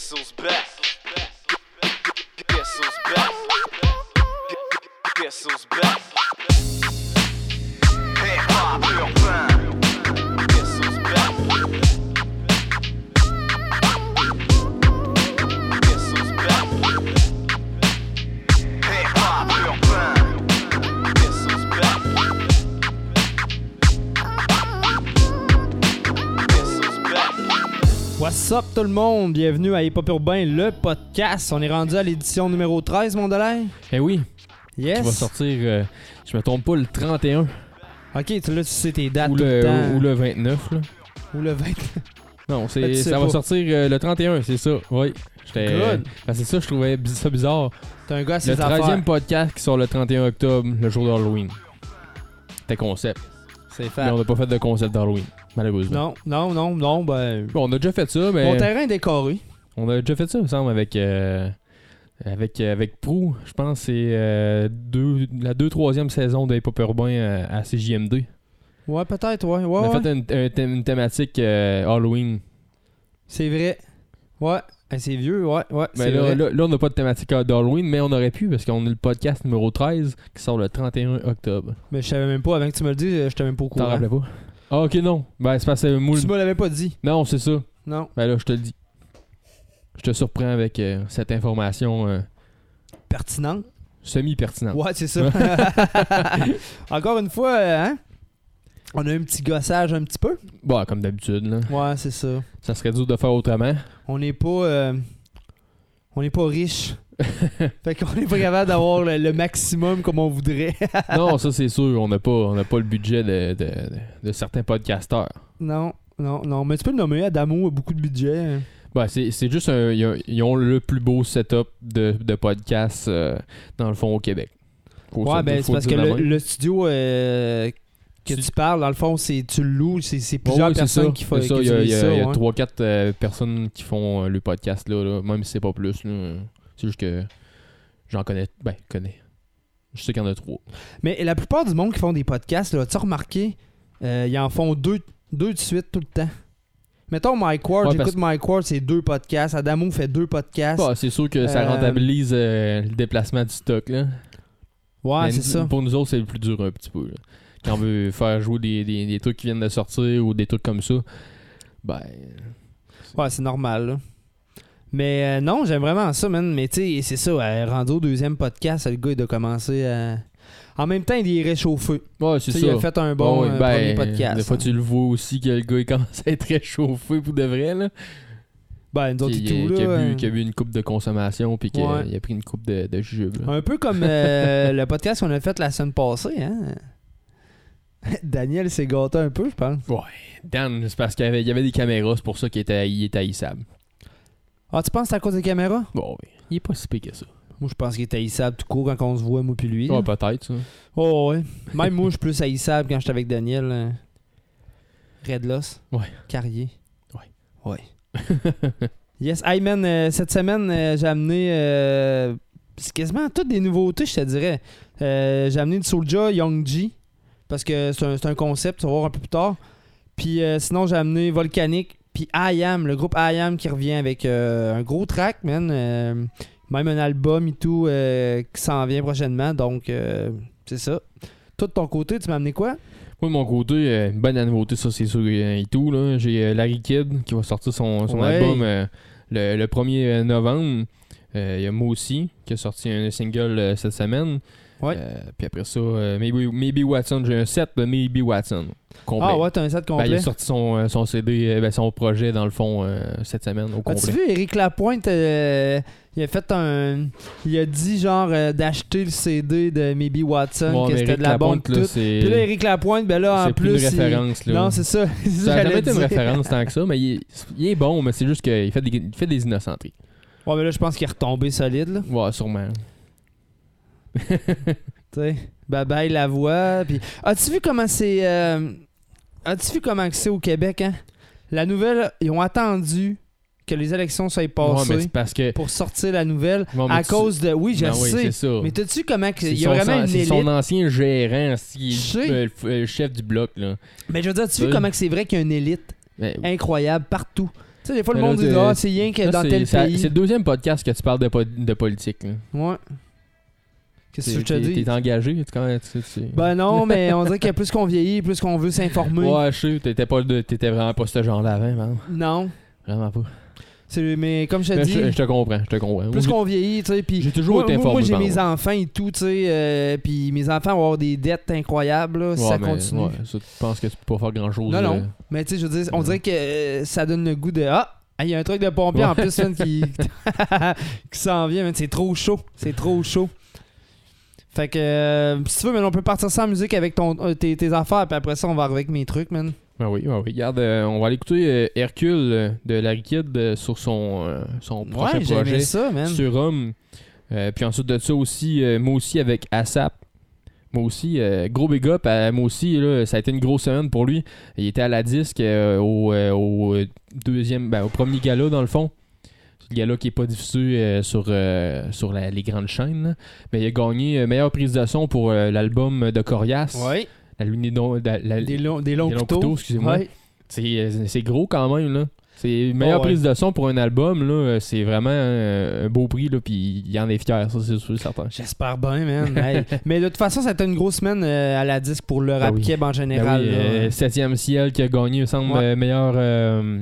Guess who's back? Guess who's back? Guess who's back? Hip hop urbain. What's up tout le monde? Bienvenue à Hip Hop Urbain, le podcast. On est rendu à l'édition numéro 13, mon. Eh oui, Yes. qui va sortir, euh, je me trompe pas, le 31 Ok, tu- là, tu sais tes dates ou tout le, le, temps. ou le 29. Là. Ou le 20. Non, c'est, que tu sais ça va sortir euh, le 31, c'est ça. Oui. J'étais, Good. ben, c'est ça, je trouvais ça bizarre. T'es un gars à Le ses 13e affaires. podcast qui sort le 31 octobre, le jour d'Halloween. C'était concept. C'est Mais fait. on n'a pas fait de concept d'Halloween, malheureusement. Non, non, non, non, ben... Bon, on a déjà fait ça, mais Mon terrain est décoré. on a déjà fait ça, il me semble, avec. euh, avec, euh, avec Prou, je pense que c'est euh, deux, la 2-3e saison de Hip Hop Urbain à, à CJMD. Ouais, peut-être, ouais. ouais, On a ouais. fait une, thématique euh, Halloween. C'est vrai. Ouais. Ben, c'est vieux, ouais, ouais. Mais c'est là, vrai. là, là, on n'a pas de thématique d'Halloween, mais on aurait pu parce qu'on a le podcast numéro 13 qui sort le 31 octobre. Mais je savais même pas, avant que tu me le dises, je t'avais même pas au T'en courant. rappelais pas? Ah, ok, non. Ben, c'est parce que moi, Tu me l'avais pas dit. Non, c'est ça. Non. Ben là, je te le dis. Je te surprends avec euh, cette information euh, Pertinent. semi-pertinente. Ouais, c'est ça. Encore une fois, euh, hein? On a un petit gossage un petit peu. Bon, comme d'habitude, là. Ouais, c'est ça. Ça serait dur de faire autrement. On n'est pas. euh, on n'est pas riche. fait qu'on n'est pas capable d'avoir le, le maximum comme on voudrait. non, ça, c'est sûr. On n'a pas, on n'a pas le budget de, de, certains podcasteurs. non, non, non. Mais tu peux le nommer. Adamo a beaucoup de budget. Ben, c'est juste un. Ils ont, le plus beau setup de, de podcast, euh, dans le fond, au Québec. Faut Ouais, ça- ben c'est parce que le studio euh, que Tu- parles, dans le fond, c'est tu le loues. C'est plusieurs personnes ça. qui font ça, Il y a, il y utilisent a- ça, il y a ouais. 3-4 euh, personnes qui font euh, le podcast là, là, même si c'est pas plus. C'est juste que j'en connais. Ben, connais. Je sais qu'il y en a trois. Mais la plupart du monde qui font des podcasts, tu as remarqué, euh, ils en font deux, deux de suite tout le temps? Mettons Mike Ward, Ouais, j'écoute Mike Ward, c'est deux podcasts. Adamo fait deux podcasts. Bah, c'est sûr que ça rentabilise le déplacement du stock. Là. ouais, c'est ça. Pour nous autres, c'est le plus dur un petit peu. là. Quand on veut faire jouer des, des, des trucs qui viennent de sortir ou des trucs comme ça, ben. Ouais, c'est normal. là. Mais euh, non, j'aime vraiment ça, man. Mais tu sais, c'est ça, euh, rendu au deuxième podcast, le gars, il a commencé à. En même temps, il est réchauffé. Ouais, c'est ça. il a fait un bon Ouais, euh, ben, premier podcast. Des fois, hein. tu le vois aussi que le gars il commence à être réchauffé pour de vrai. Là. Ben, nous autres, Qui, et tout, qui a bu, euh, qui a bu une coupe de consommation puis qu'il a- Ouais. il a pris une coupe de, de là. Un peu comme euh, le podcast qu'on a fait la semaine passée, hein. Daniel s'est gâté un peu, je pense. Dan, c'est parce qu'il y avait, il y avait des caméras, c'est pour ça qu'il était, il était haïssable. Ah, tu penses que c'est à cause des caméras? Bon, oui. Il est pas si pire que ça. Moi, je pense qu'il est haïssable tout court quand on se voit, moi puis lui. là. Ouais, peut-être, ça. Oh, ouais. Même moi, je suis plus haïssable quand j'étais avec Daniel. euh, Red Loss. Ouais. Carrier. Ouais. Ouais. yes. Hey, man, euh, cette semaine, euh, j'ai amené. euh, c'est quasiment toutes des nouveautés, je te dirais. Euh, j'ai amené du Soulja Young G. Parce que c'est un, concept, tu vas voir un peu plus tard. Puis euh, sinon, j'ai amené Volcanic. Puis I Am, le groupe I Am qui revient avec euh, un gros track, man. Euh, même un album et tout qui s'en vient prochainement. Donc, c'est ça. Toi, de ton côté, tu m'as amené quoi? Moi, de mon côté, bonne nouveauté, ça, c'est sûr et tout. là. J'ai Larry Kidd qui va sortir son, son Ouais. album le, le 1er novembre. Il y a moi aussi qui a sorti un single cette semaine. Ouais. Euh, puis après ça, euh, Maybe, Maybe Watson. J'ai un set de Maybe Watson. Complet. Ah ouais, t'as un set Ben, il complet? a sorti son, euh, son CD, ben, son projet dans le fond cette semaine au As-tu complet. vu Eric Lapointe, il a fait un. Il a dit genre euh, d'acheter le CD de Maybe Watson, Ouais, que c'était de la bombe tout. Puis là, Eric Lapointe, ben là, en c'est plus. une il- référence. Là. Non, c'est ça. Ça ça a que jamais été une référence tant que ça, mais il est, il est bon, mais c'est juste qu'il fait des, il fait des innocenteries. Ouais, mais là, je pense qu'il est retombé solide, là. Ouais, sûrement. Tu bye bye la voix. Puis, as-tu vu comment c'est. euh, As-tu vu comment c'est au Québec, hein? La nouvelle, ils ont attendu que les élections soient passées parce que. pour sortir la nouvelle Ouais, à tu- cause de. Oui, je Ben le oui, sais. ça. mais t'as-tu comment Il y a son- vraiment une élite. son ancien gérant, Je est le, chef du bloc. Là. Mais je veux dire, tu Oui. vu comment c'est vrai qu'il y a une élite Ben, incroyable partout? sais, des fois, le là, monde dit Ah, c'est rien que dans tel pays. C'est le deuxième podcast que tu parles de, po- de politique. là. Ouais. Qu'est-ce que je te T'es- dis? T'es engagé, quand même, Ben non, mais on dirait que plus qu'on vieillit, plus qu'on veut s'informer. Ouais, je sais, t'étais pas t'étais vraiment pas ce genre-là avant, man. Non. Vraiment pas. C'est- Mais comme je te Mais dis, je, je te comprends, je te comprends. plus qu'on vieillit, tu sais, puis J'ai toujours moi, été moi- informé Moi, j'ai mes enfants et tout, tu sais, euh, puis mes enfants vont avoir des dettes incroyables là, si Ouais, ça mais, continue. ouais, ça, tu penses que tu peux pas faire grand-chose. Non, non. euh, Mais tu sais, je veux dire, on dirait que euh, ça donne le goût de ah, il y a un truc de pompier en plus man, qui qui s'en vient, man, c'est trop chaud, c'est trop chaud. Fait que euh, si tu veux, man, on peut partir sans musique avec ton euh, tes, tes affaires, puis après ça on va arriver avec mes trucs, man. Ben oui, ben oui. Regarde, euh, on va aller écouter euh, Hercule de la Liquide euh, sur son, son prochain Ouais, projet ça, man. sur Homme. Euh, puis ensuite de ça aussi, moi aussi avec ASAP. Moi aussi, euh, gros big up moi aussi, là, ça a été une grosse semaine pour lui. Il était à la disque au, au deuxième, ben, au premier gala dans le fond. Le gala qui est pas diffusé euh, sur, euh, sur la- les grandes chaînes. là. Mais il a gagné euh, meilleure prise de son pour l'album de Corias. Ouais, La Lune la, la- des, longs, des longs des longs couteaux. couteaux, excusez-moi. Ouais. C'est, c'est gros quand même, là. C'est une meilleure Oh, ouais. prise de son pour un album, là. C'est vraiment un beau prix, là. Puis il en est fier, ça, c'est sûr, certain. J'espère bien, man. Hey. Mais de toute façon, ça a été une grosse semaine euh, à la disque pour le rap Ben oui. keb en Ben général. oui, là. euh, Septième ciel qui a gagné, il me semble, Ouais. euh,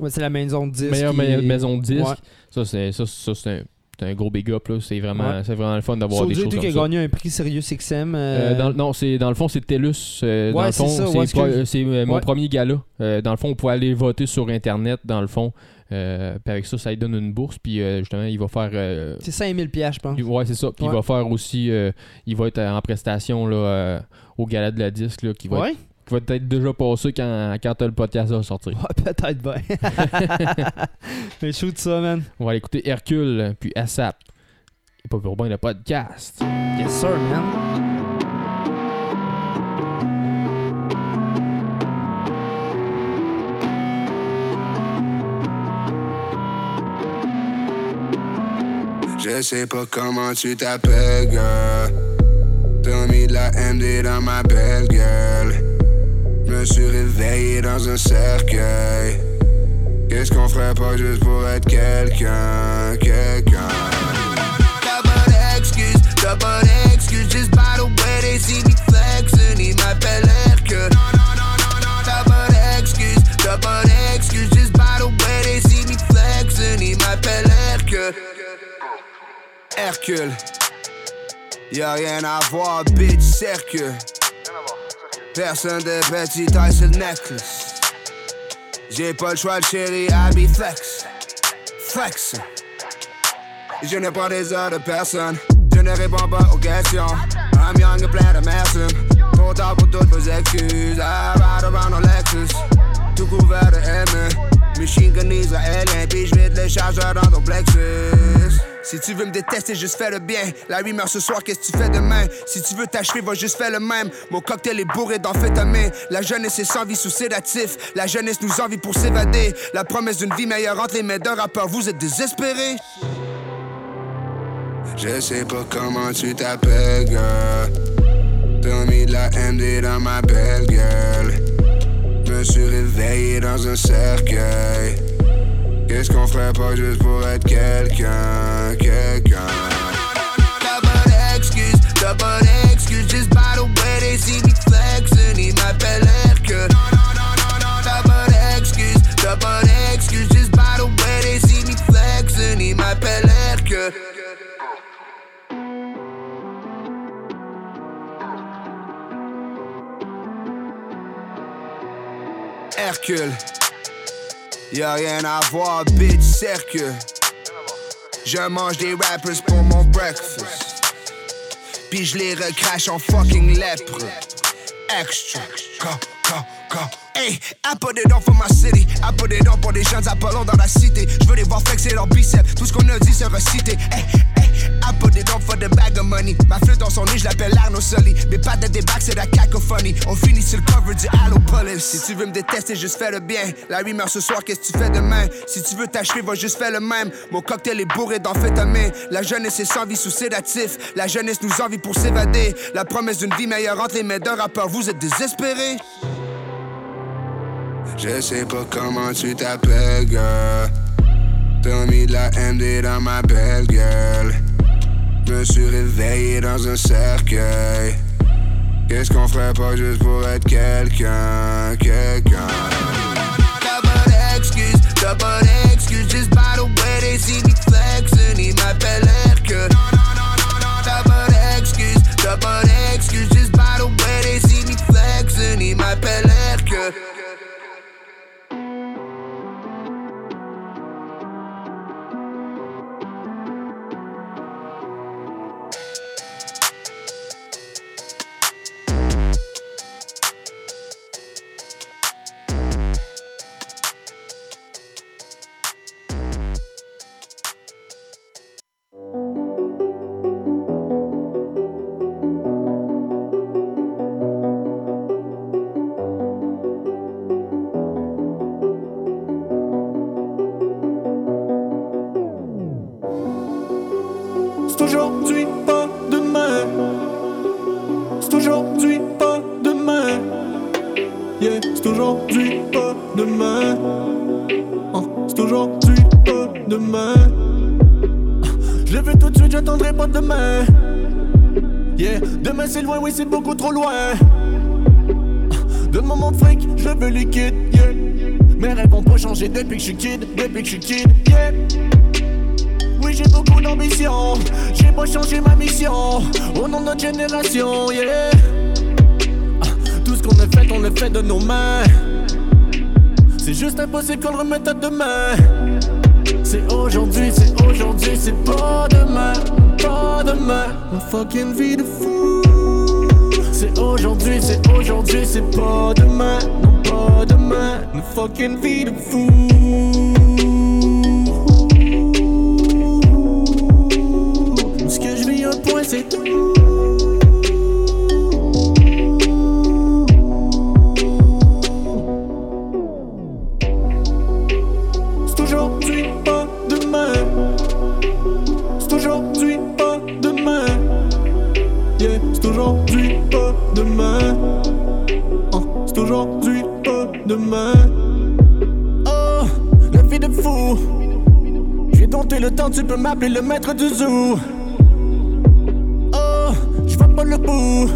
Ouais, c'est la maison de disque. meilleure qui ma- maison de disque. Ouais. Ça, c'est, ça, ça, c'est, un, c'est un gros big up, là. C'est vraiment, Ouais. c'est vraiment le fun d'avoir des Soulja choses qui comme a ça. gagné un prix Sirius XM. Euh, euh, dans, non, c'est, dans le fond, c'est TELUS. euh, dans Ouais, le fond, c'est ça, c'est, ouais, excuse. c'est, euh, mon premier gala. Euh, dans le fond, on pouvait aller voter sur Internet, dans le fond. Euh, puis avec ça, ça lui donne une bourse. Puis justement, il va faire. C'est 5000 pièces, je pense. ouais, c'est ça. Puis il va faire aussi. il va être en prestation là, au gala de la disque, là, qui va, être, qui va être déjà passé quand, quand le podcast va sortir. Ouais, peut-être bien. Mais shoot ça, man. On va aller écouter Hercule, puis ASAP. Et pas pour bien le podcast. Yes, sir, man. Je sais pas comment tu t'appelles, girl. T'as mis de la MD dans ma belle gueule. Me suis réveillé dans un cercueil. Qu'est-ce qu'on ferait pas juste pour être quelqu'un, quelqu'un? T'as pas d'excuse, t'as pas d'excuse. Just by the way they see me flexing, ils m'appellent Hercule. T'as pas d'excuse, t'as pas d'excuse. Just by the way they see me flexing, ils m'appellent Hercule. Hercule. Y'a rien à voir, bitch, cercle. Personne de petit taille sur le necklace. J'ai pas le choix de chérie, be flex. Flex. Je ne prends des heures de personne. Je ne réponds pas aux questions. I'm young et plein merci. Trop tard pour toutes vos excuses. I ride around en Lexus. Tout couvert de M. Machine gun israélien. Puis je vide les chargeurs dans ton plexus. Si tu veux me détester, juste fais le bien. La rumeur ce soir, qu'est-ce que tu fais demain? Si tu veux t'achever, va juste faire le même. Mon cocktail est bourré d'amphétamine. La jeunesse est sans vie sous sédatif. La jeunesse nous envie pour s'évader. La promesse d'une vie meilleure entre les mains d'un rappeur. Vous êtes désespérés? Je sais pas comment tu t'appelles, girl. T'as mis de la MD dans ma belle gueule. Me suis réveillé dans un cercueil. Qu'est-ce qu'on ferait pas juste pour être quelqu'un, quelqu'un? T'as pas d'excuse, t'as pas d'excuse. Just by the way they see me flexing, ils m'appellent Hercule. T'as pas d'excuse, t'as. Just by the way they see me flexing, ils m'appellent Hercule. Hercule. Y'a rien à voir, bitch, cercle. Je mange des rappers pour mon breakfast. Puis je les recrache en fucking lèpre. Extra. Hey, I put it on for my city. I put it on pour des jeunes Apollons dans la cité. Je veux les voir flexer leurs biceps. Tout ce qu'on a dit sera cité. Hey, hey, I put it on for the bag of money. Ma flûte dans son nez, je l'appelle Arno Sully. Mes pattes de débarque, c'est la cacophonie. On finit sur le cover du Halo. Si tu veux me détester, juste fais le bien. La rumeur ce soir, qu'est-ce que tu fais demain? Si tu veux t'achever, va juste faire le même. Mon cocktail est bourré d'amphétamine. La jeunesse est sans vie sous sédatif. La jeunesse nous envie pour s'évader. La promesse d'une vie meilleure entre les mains d'un rappeur. Vous êtes désespérés? Je sais pas comment tu t'appelles, girl. T'as mis de la MD dans ma belle gueule. Me suis réveillé dans un cercueil. Qu'est-ce qu'on ferait pas juste pour être quelqu'un, quelqu'un? T'as pas d'excuse, t'as pas d'excuse. Just by the way they see me flexing, ils m'appellent Hercule. T'as pas d'excuse, t'as pas d'excuse. Just by the way they see me flexing, ils m'appellent Hercule. Trop loin. Donne-moi mon fric, je veux liquide. Mes rêves ont pas changé depuis que je suis kid, depuis que je suis kid, yeah. Oui, j'ai beaucoup d'ambition. J'ai pas changé ma mission. Au nom de notre génération, yeah. Ah, Tout ce qu'on a fait, on le fait de nos mains. C'est juste impossible qu'on le remette à demain. C'est aujourd'hui, c'est aujourd'hui, c'est pas demain. Pas demain. On fucking vie aujourd'hui, c'est aujourd'hui, c'est pas demain. Non, pas demain. Une fucking vie de fou. Tu peux m'appeler le maître du zoo. Oh, je vois pas le bout.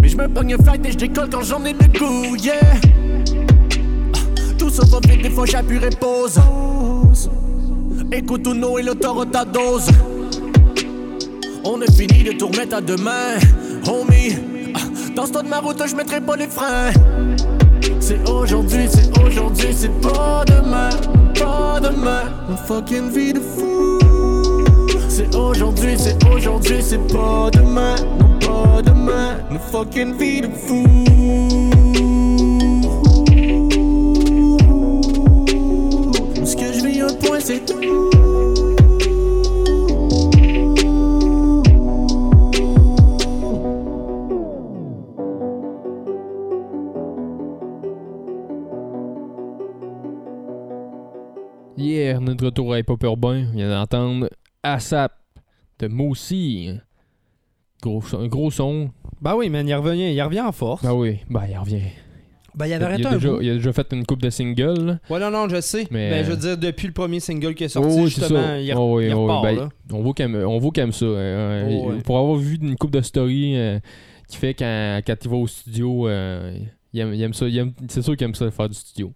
Mais je me pogne fight et je décolle quand j'en ai le goût, yeah. Ah, Tout va vite, des fois j'appuie pause. Écoute Uno et le taureau ta dose. On a fini de tout remettre à demain, homie. Ah, Dans ce temps de ma route, je mettrai pas les freins. C'est aujourd'hui, c'est aujourd'hui, c'est pas demain, pas demain. Une fucking vie de fou. C'est aujourd'hui, c'est aujourd'hui, c'est pas demain, non pas demain. Une fucking vie de fou. Ce que je vis un point, c'est tout. Retour à Hip Hop Urbain, on vient d'entendre ASAP de Moussi. Gros, son- un gros son. Ben oui, man, il revient, il revient en force. Ah oui, ben il revient. Ben, il avait arrêté a un déjà, bout. il a déjà fait une coupe de singles. Ouais, non, non, je sais. Mais, Mais, je veux dire, depuis le premier single qui est sorti, Oh, oui, c'est justement, ça. il, Oh, oui, il oh, oui, repart, ben, là. On voit qu'elle aime ça. euh, Oh, ouais. Pour avoir vu une coupe de story euh, qui fait quand, quand il va au studio, euh, il, aime, il aime ça. il aime- C'est sûr qu'il aime ça faire du studio.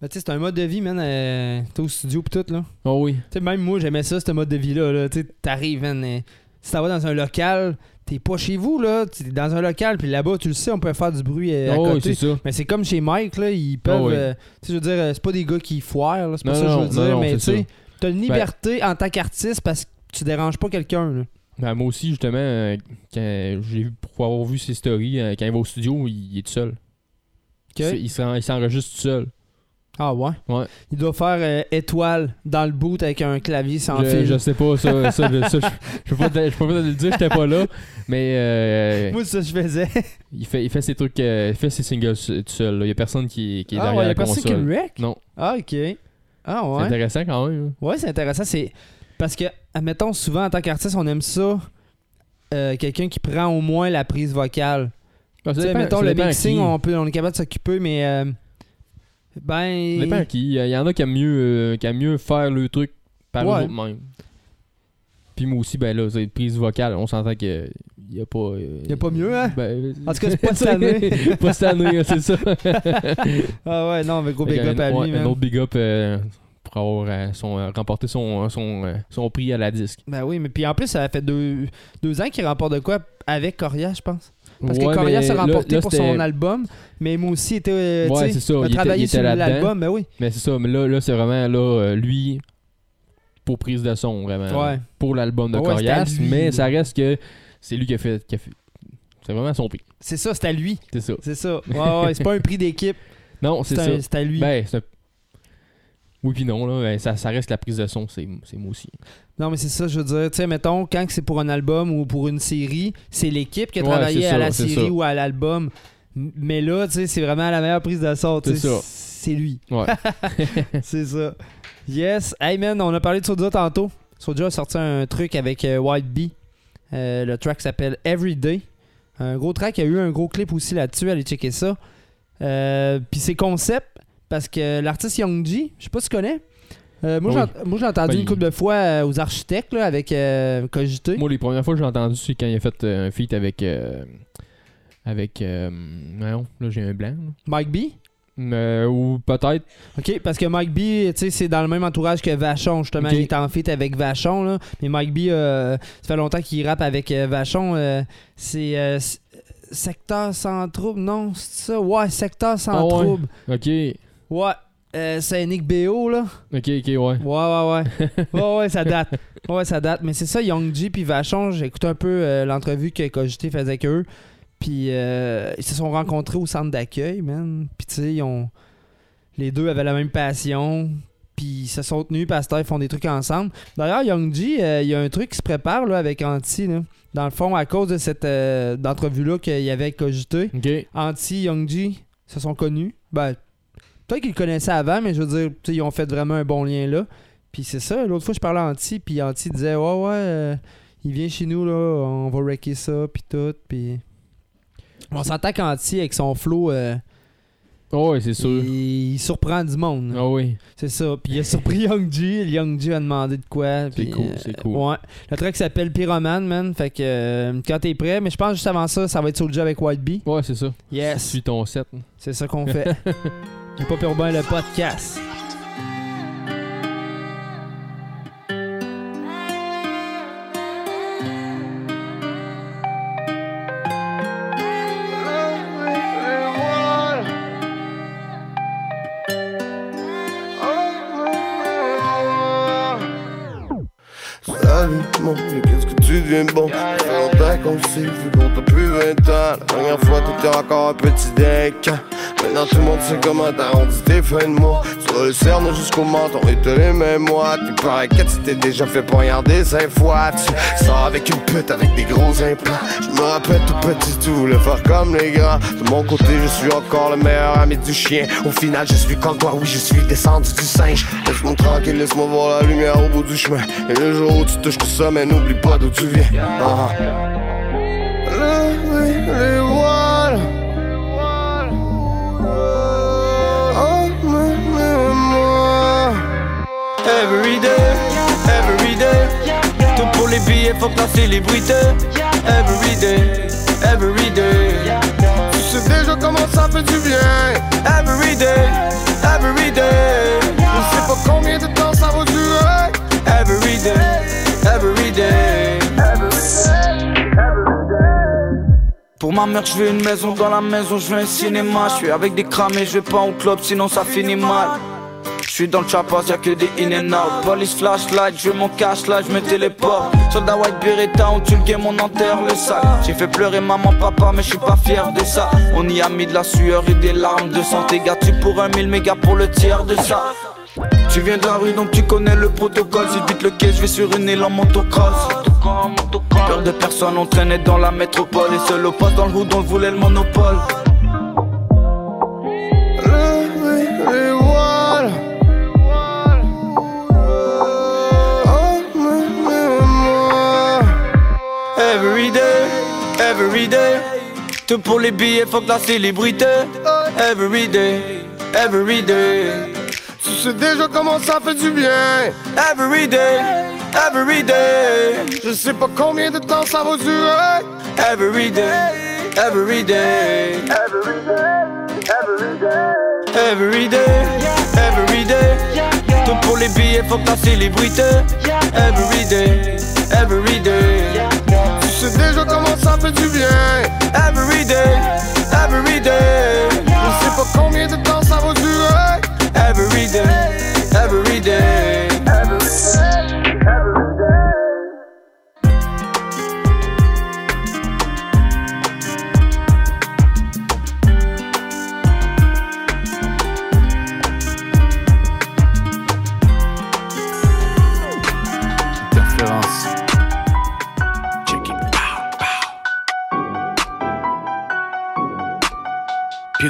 Ben, tu sais, c'est un mode de vie, man. euh, T'es au studio pis tout, là. Oh oui. Tu sais, même moi, j'aimais ça, ce mode de vie-là. Là. T'arrives, man. euh, si t'en vas dans un local, t'es pas chez vous, là. T'es dans un local, puis là-bas, tu le sais, on peut faire du bruit euh, à Oh oui, côté. c'est ça. Mais c'est comme chez Mike, là, ils peuvent. Ah oui. euh, tu sais, je veux dire, c'est pas des gars qui foirent, là, c'est pas Non, ça que je veux non, dire, non, mais tu sais, t'as une liberté en tant qu'artiste parce que tu déranges pas quelqu'un, là. Ben, moi aussi, justement, euh, quand j'ai vu, pour avoir vu ses stories, euh, quand il va au studio, il, il est tout seul. S'en- il s'enregistre tout seul. Ah ouais? Ouais. Il doit faire euh, étoile dans le boot avec un clavier sans Je, fil. je sais pas, ça, ça, je, ça, je, je peux pas te, je peux pas te le dire, j'étais pas là. Mais euh, Moi, c'est ça je faisais. il, fait, il fait ses trucs, euh, il fait ses singles tout seul. Il y a personne qui, qui est ah derrière ouais, la a personne qui console. le rec? Non, Ah, ok. Ah c'est ouais. intéressant quand même. hein. Ouais, c'est intéressant. C'est parce que, admettons, souvent en tant qu'artiste, on aime ça. euh, quelqu'un qui prend au moins la prise vocale. Ah, Tu sais, mettons, le mixing, qui. on, peut, on est capable de s'occuper, mais euh, Ben. Ça dépend qui. Il y en a qui aiment mieux, euh, qui aiment mieux faire le truc par Ouais. eux autres mêmes. Puis moi aussi, ben là, c'est prise vocale. On s'entend qu'il n'y a pas. euh, Y a pas mieux, hein? Ben, En tout cas, c'est pas cette année. pas cette année, c'est ça. Ah ouais, non, mais gros big up à lui, Un autre big up euh, pour avoir euh, son, euh, remporté son, son, euh, son prix à la disque. Ben oui, mais puis en plus, ça fait deux, deux ans qu'il remporte de quoi avec Coria, je pense. Parce Ouais, que Coria mais s'est là- remporté là, pour son album, mais moi aussi était. euh, Ouais, tu sais, c'est ça, a il était- travaillé il sur l'album, ben oui. Mais c'est ça, mais là, là c'est vraiment là, euh, lui pour prise de son, vraiment. Ouais. Pour l'album de Corias, mais ça reste que c'est lui qui a fait. qui a fait- C'est vraiment son prix. C'est ça, c'est à lui. C'est ça. C'est ça. Ouais, ouais, c'est pas un prix d'équipe, Non, c'est ça. c'est à lui. Ben, c'est un- Oui, puis non, là, ben, ça, ça reste la prise de son, c'est moi aussi. Non, mais c'est ça, je veux dire. Tu sais, mettons, quand c'est pour un album ou pour une série, c'est l'équipe qui a Ouais, travaillé à la série ça. ou à l'album. Mais là, tu sais, c'est vraiment la meilleure prise de son. tu C'est sais, ça. C'est lui. Ouais. c'est ça. Yes. Hey man, on a parlé de Soulja tantôt. Soulja a sorti un truc avec euh, White Bee. Euh, le track s'appelle Everyday. Un gros track, il y a eu un gros clip aussi là-dessus. Allez checker ça. Euh, Puis c'est concept parce que l'artiste Young G, je sais pas si tu connais. Euh, moi, Oui. j'ai- entendu Ben, une couple de fois euh, aux architectes là, avec euh, Cogité. Moi, les premières fois que j'ai entendu, c'est quand il a fait euh, un feat avec. avec. Non, là, j'ai un blanc. là. Mike B? Euh, ou peut-être. OK, parce que Mike B, tu sais, c'est dans le même entourage que Vachon, justement. Il est en feat avec Vachon, là. Mais Mike B, euh, ça fait longtemps qu'il rappe avec Vachon. c'est Secteur sans trouble, non? C'est ça? Ouais, Secteur sans Ah ouais. trouble. Ok. Ouais. Euh, c'est Nick BO, là. Ok, ok, ouais. Ouais, ouais, ouais. ouais, ouais, ça date. Ouais, ça date. Mais c'est ça, Young G puis Vachon, j'ai écouté un peu euh, l'entrevue que Cogité faisait avec eux. Puis euh, ils se sont rencontrés au centre d'accueil, man. Puis tu sais, ils ont... les deux avaient la même passion. Puis ils se sont tenus, pasteur, ils font des trucs ensemble. D'ailleurs, Young G, euh, il y a un truc qui se prépare là, avec Anti. Là. Dans le fond, à cause de cette euh, d'entrevue-là qu'il y avait avec Cogité, Ok. Anti, Young G se sont connus. Ben, peut-être qu'ils le connaissaient avant, mais je veux dire, tu sais, ils ont fait vraiment un bon lien là. Puis c'est ça, l'autre fois, je parlais à Anti, puis Anti disait, ouais, ouais, euh, il vient chez nous, là, on va wrecker ça, puis tout, puis... On s'entend qu'Anti, avec son flow, euh, Oh, c'est sûr. il, il surprend du monde. Ah oui. C'est ça. Puis il a surpris Young G. Young G a demandé de quoi. C'est cool, euh, c'est cool. Ouais. Le track s'appelle Pyroman, man. Fait que euh, quand t'es prêt, mais je pense juste avant ça, ça va être Soulja avec White Bee. Ouais, c'est ça. Yes. Suis ton set. C'est ça qu'on fait. J'ai pas peur bien le podcast. Salut, mon qu'est-ce que tu deviens bon? Ça fait longtemps qu'on s'est vu, qu'on t'a plus 20 ans. La dernière fois, t'étais encore un petit deck. Maintenant, tout le monde sait comment t'arrondis tes fins de mois. Tu le cerner jusqu'au menton et t'as les mêmes mois. T'es pas inquiète, tu t'es déjà fait poignarder cinq fois. Tu sors avec une pute avec des gros implants. Je me rappelle tout petit, tu voulais faire comme les grands. De mon côté, je suis encore le meilleur ami du chien. Au final, je suis comme toi, oui, je suis descendu du singe. Laisse-moi tranquille, laisse-moi voir la lumière au bout du chemin. Et le jour où tu touches tout ça, mais n'oublie pas d'où tu viens. Ah. Lever les. Emmène-moi. Every day, every day. Tout pour les billets, faut que la célébrité. Every day, every day. Tu sais déjà comment ça fait du bien. Every day, every day. Je sais pas combien de Pour ma mère, je veux une maison dans la maison, je veux un cinéma. Je suis avec des cramés, je vais pas au club, sinon ça finit mal. Je suis dans le chapas, y'a que des in and out. Police flashlight, je mon cash là, je me téléporte. Soldat white beretta, on tue le on enterre le sac. J'ai fait pleurer maman, papa, mais je suis pas fier de ça. On y a mis de la sueur et des larmes de santé. Gars, pour un mille mégas pour le tiers de ça. Tu viens de la rue donc tu connais le protocole Si vite le quai je vais sur une île en motocross Peur de personne on traînait dans la métropole Et seul au poste dans le hood on voulait le monopole. Every day, every day Tout pour les billets faut que la célébrité Every day, every day. Tu sais déjà comment ça fait du bien. Every day, every day, Je sais pas combien de temps ça va durer. every day, every day, every day, every day. Tout pour les billets, faut que ta célébrité. Every day, every day, Tu sais déjà comment ça fait du bien. every day, every day, Je sais pas combien de temps ça va durer. every day, every day.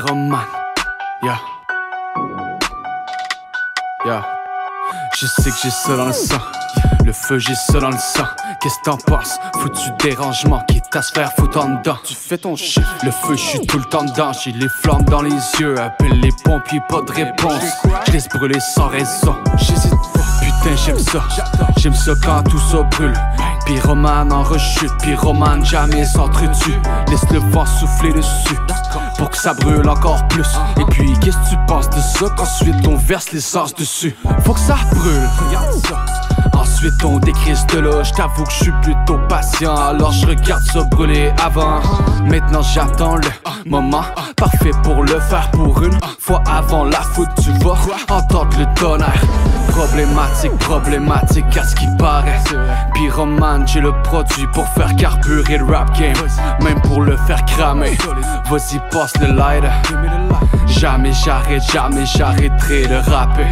Pyromane. Yeah. Yeah. Je sais que j'ai ça dans le sang. Le feu, j'ai ça dans le sang. Qu'est-ce que t'en penses? Foutu dérangement, quitte à se faire foutre en dedans. Tu fais ton shit. Le feu, je suis tout le temps dedans. J'ai les flammes dans les yeux. Appelle les pompiers, pas de réponse. Je laisse brûler sans raison. J'hésite pas. Putain, j'aime ça. J'aime ça quand tout ça brûle. Pyromane en rechute. Pyromane jamais s'entretue. Laisse le vent souffler dessus. Pour que ça brûle encore plus. Et puis, qu'est-ce que tu penses de ça? Qu'ensuite on verse l'essence dessus? Faut que ça brûle. Ensuite on décrise de là, j't'avoue que je suis plutôt patient. Alors je regarde ça brûler avant. Maintenant j'attends le moment parfait pour le faire pour une fois avant la foot Tu vas entendre le tonnerre. Problématique, problématique à ce qui paraît. Pyromane, j'ai le produit pour faire carburer le rap game. Même pour le faire cramer. Vas-y passe le lighter Jamais j'arrête, jamais j'arrêterai de rapper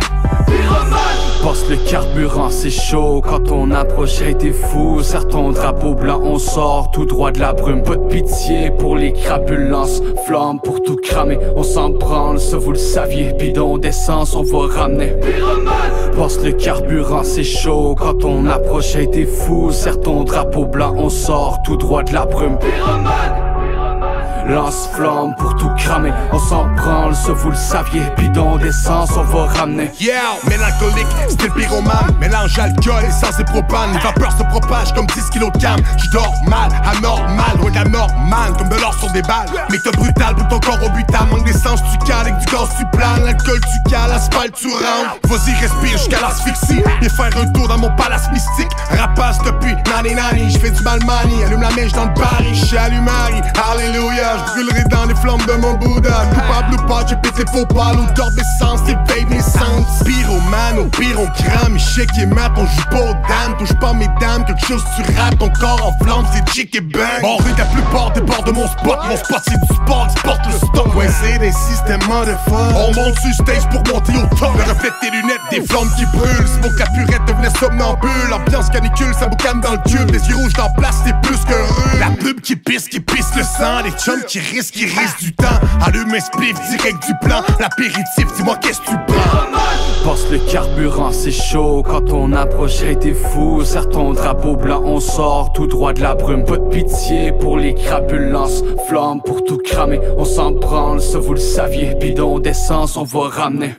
Passe le carburant, c'est chaud quand on approche, hey t'es fou. Serre ton drapeau blanc, on sort tout droit de la brume. Pas de pitié pour les crapulences, flamme pour tout cramer. On s'en branle, ça vous le saviez. Bidon d'essence, on va ramener. Passe le carburant, c'est chaud quand on approche, hey t'es fou. Serre ton drapeau blanc, on sort tout droit de la brume. Flamme pour tout cramer, on s'en branle, ça vous le saviez. Bidon d'essence, on va ramener. Yeah, mélancolique, style pyromane. Mélange alcool, essence et propane. Les vapeurs se propagent comme 10 kilos de cam dors mal, anormal, la normale Comme de l'or sur des balles. Mais t'es brutal, pour ton corps au butal Manque d'essence, tu cales, avec du gaz tu planes L'alcool tu cales, l'asphalte tu rentres Vas-y respire jusqu'à l'asphyxie. Et faire un tour dans mon palace mystique. Rapace depuis nani nani. Je fais du malmani, allume la mèche dans le Paris Je suis allumari, alléluia Je brûlerai dans les flammes de mon Bouddha Coupable ou pas, j'ai pété faux pas. L'odeur d'essence, c'est babe naissance Pyromane, au pire on crame. Échec et mat, on joue pas aux dames. Touche pas mes dames, quelque chose tu rates Ton corps en flamme, c'est chic et bang. Bon, rue la plupart des bords de mon spot. Mon spot c'est du sport, sport le stock Ouais, c'est des systèmes de fun On monte sur stage pour monter au top. Le reflet tes lunettes, des flammes qui brûlent. C'est pour que la purette devenait somnambule. Ambiance canicule, ça boucane dans le cube Les yeux rouges dans la place, c'est plus que rue. La pub qui pisse, qui pisse le sang. Les chums qui risquent, qui risquent du temps Allume un direct du plan L'apéritif, dis-moi qu'est-ce que tu prends? Passe le carburant, c'est chaud quand on approche, hey t'es fou. Serre ton drapeau blanc, on sort tout droit de la brume. Pas de pitié pour les crapulences, flamme pour tout cramer. On s'en branle, ça vous le saviez. Bidon d'essence, on va ramener.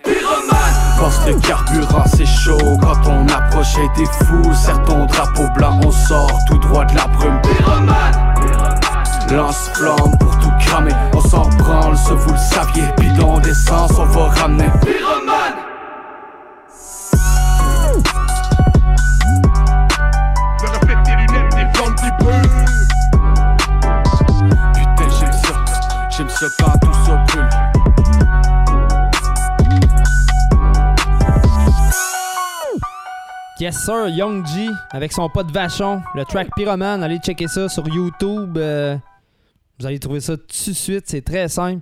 Passe le carburant, c'est chaud quand on approche, hey t'es fou. Serre ton drapeau blanc, on sort tout droit de la brume. Lance flamme pour tout cramer, on s'en branle, ça vous le saviez. Bidon d'essence, on va ramener. Le reflet tes lunettes, des flammes qui brûlent Putain, j'aime ça, j'aime ça quand tout ça brûle. Yes sir, Young G avec son pote Vachon, le track Pyromane. Allez checker ça sur YouTube. euh, vous allez trouver ça tout de suite, c'est très simple.